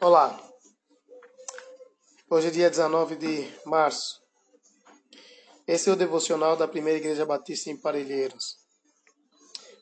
Olá, hoje é dia 19 de março. Esse é o devocional da Primeira Igreja Batista em Parelheiros.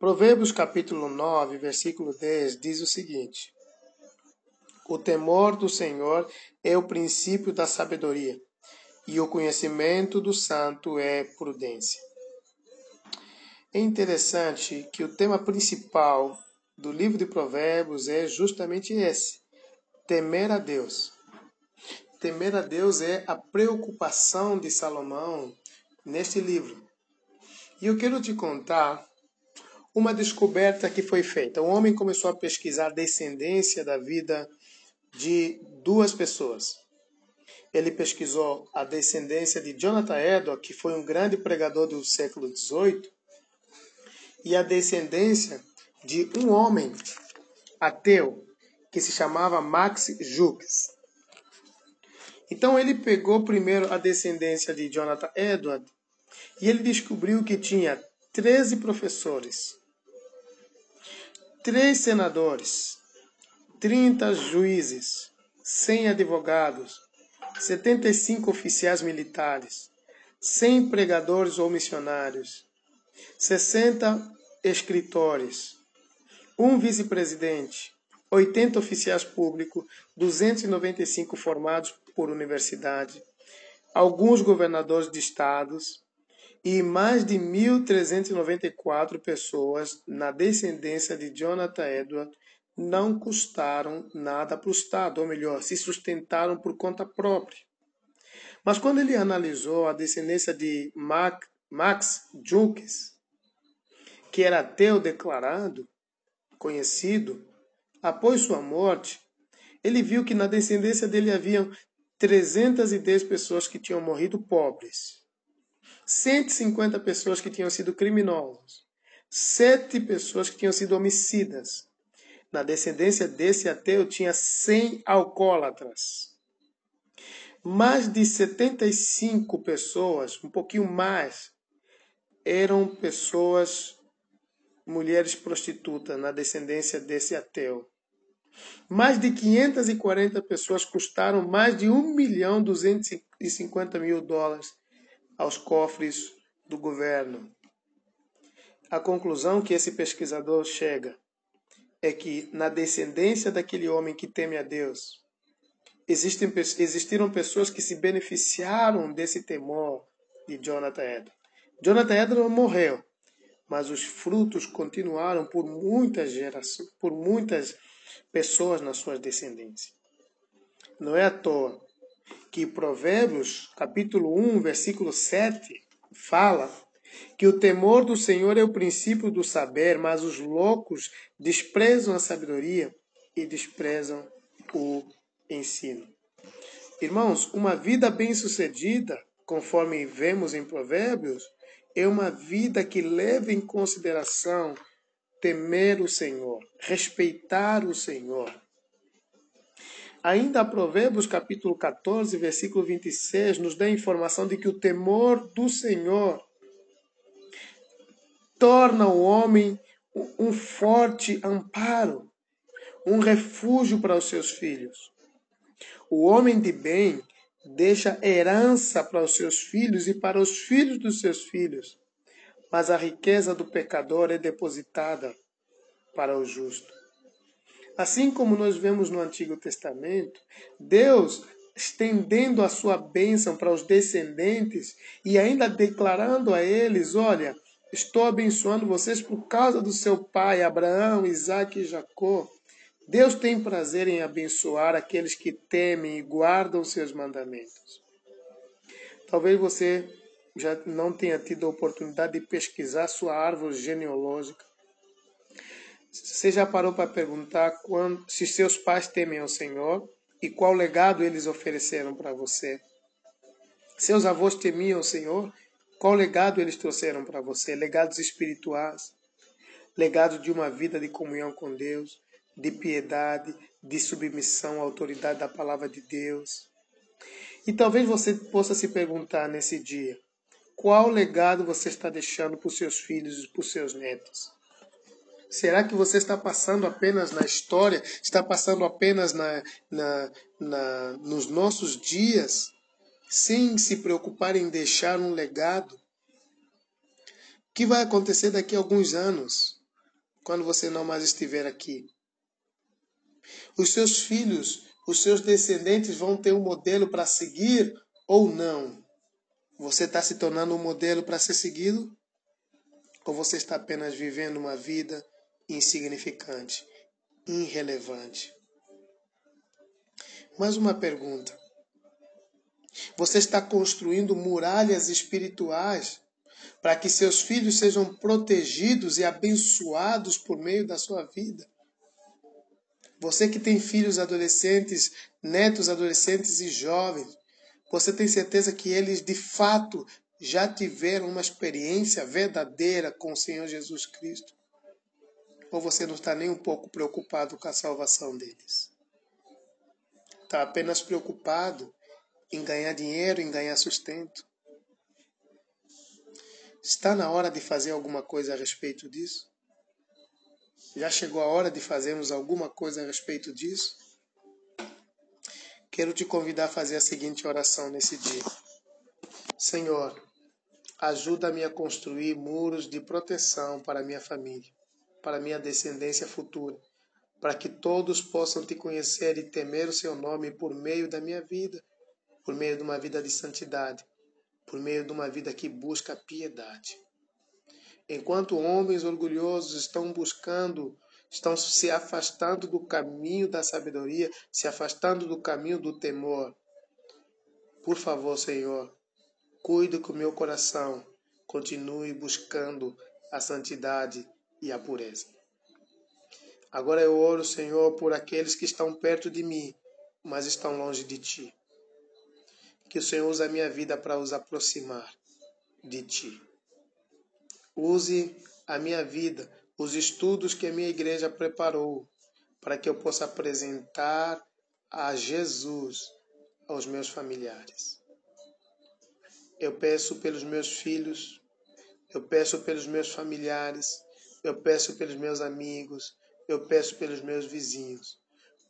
Provérbios capítulo 9, versículo 10 diz o seguinte: O temor do Senhor é o princípio da sabedoria, e o conhecimento do santo é prudência. É interessante que o tema principal do livro de Provérbios é justamente esse Temer a Deus. Temer a Deus é a preocupação de Salomão neste livro. E eu quero te contar uma descoberta que foi feita. O homem começou a pesquisar a descendência da vida de duas pessoas. Ele pesquisou a descendência de Jonathan Edwards, que foi um grande pregador do século XVIII, e a descendência de um homem ateu que se chamava Max Jukes. Então ele pegou primeiro a descendência de Jonathan Edward e ele descobriu que tinha 13 professores, 3 senadores, 30 juízes, 100 advogados, 75 oficiais militares, 100 pregadores ou missionários, 60 escritores, um vice-presidente, 80 oficiais públicos, 295 formados por universidade, alguns governadores de estados e mais de 1.394 pessoas na descendência de Jonathan Edwards não custaram nada para o Estado, ou melhor, se sustentaram por conta própria. Mas quando ele analisou a descendência de Max Jukes, que era ateu declarado, conhecido, Após sua morte, ele viu que na descendência dele haviam 310 pessoas que tinham morrido pobres, 150 pessoas que tinham sido criminosos, 7 pessoas que tinham sido homicidas. Na descendência desse ateu tinha 100 alcoólatras. Mais de 75 pessoas, um pouquinho mais, eram pessoas, mulheres prostitutas, na descendência desse ateu. Mais de 540 pessoas custaram mais de 1 milhão 250 mil dólares aos cofres do governo. A conclusão que esse pesquisador chega é que na descendência daquele homem que teme a Deus, existem, existiram pessoas que se beneficiaram desse temor de Jonathan Edwards. Jonathan Edwards morreu, mas os frutos continuaram por muitas gerações, por muitas pessoas nas suas descendências. Não é à toa que Provérbios, capítulo 1, versículo 7, fala que o temor do Senhor é o princípio do saber, mas os loucos desprezam a sabedoria e desprezam o ensino. Irmãos, uma vida bem-sucedida, conforme vemos em Provérbios, é uma vida que leva em consideração temer o Senhor, respeitar o Senhor. Ainda Provérbios capítulo 14, versículo 26, nos dá a informação de que o temor do Senhor torna o homem um forte amparo, um refúgio para os seus filhos. O homem de bem deixa herança para os seus filhos e para os filhos dos seus filhos mas a riqueza do pecador é depositada para o justo. Assim como nós vemos no Antigo Testamento, Deus estendendo a sua bênção para os descendentes e ainda declarando a eles: Olha, estou abençoando vocês por causa do seu pai Abraão, Isaac e Jacó. Deus tem prazer em abençoar aqueles que temem e guardam seus mandamentos. Talvez você já não tenha tido a oportunidade de pesquisar sua árvore genealógica, você já parou para perguntar quando, se seus pais temem ao Senhor e qual legado eles ofereceram para você? Seus avós temiam o Senhor? Qual legado eles trouxeram para você? Legados espirituais, legado de uma vida de comunhão com Deus, de piedade, de submissão à autoridade da palavra de Deus. E talvez você possa se perguntar nesse dia: qual legado você está deixando para os seus filhos e para os seus netos? Será que você está passando apenas na história? Está passando apenas na, na, na, nos nossos dias? Sem se preocupar em deixar um legado? O que vai acontecer daqui a alguns anos, quando você não mais estiver aqui? Os seus filhos, os seus descendentes vão ter um modelo para seguir ou não? Você está se tornando um modelo para ser seguido? Ou você está apenas vivendo uma vida insignificante, irrelevante? Mais uma pergunta. Você está construindo muralhas espirituais para que seus filhos sejam protegidos e abençoados por meio da sua vida? Você que tem filhos adolescentes, netos adolescentes e jovens, você tem certeza que eles de fato já tiveram uma experiência verdadeira com o Senhor Jesus Cristo? Ou você não está nem um pouco preocupado com a salvação deles? Está apenas preocupado em ganhar dinheiro, em ganhar sustento? Está na hora de fazer alguma coisa a respeito disso? Já chegou a hora de fazermos alguma coisa a respeito disso? Quero te convidar a fazer a seguinte oração nesse dia. Senhor, ajuda-me a construir muros de proteção para minha família, para minha descendência futura, para que todos possam te conhecer e temer o seu nome por meio da minha vida, por meio de uma vida de santidade, por meio de uma vida que busca piedade. Enquanto homens orgulhosos estão buscando estão se afastando do caminho da sabedoria, se afastando do caminho do temor. Por favor, Senhor, cuide com o meu coração, continue buscando a santidade e a pureza. Agora eu oro, Senhor, por aqueles que estão perto de mim, mas estão longe de Ti. Que o Senhor use a minha vida para os aproximar de Ti. Use a minha vida os estudos que a minha igreja preparou para que eu possa apresentar a Jesus aos meus familiares. Eu peço pelos meus filhos, eu peço pelos meus familiares, eu peço pelos meus amigos, eu peço pelos meus vizinhos.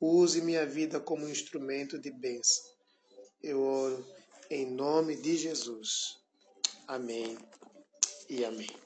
Use minha vida como instrumento de bênção. Eu oro em nome de Jesus. Amém e amém.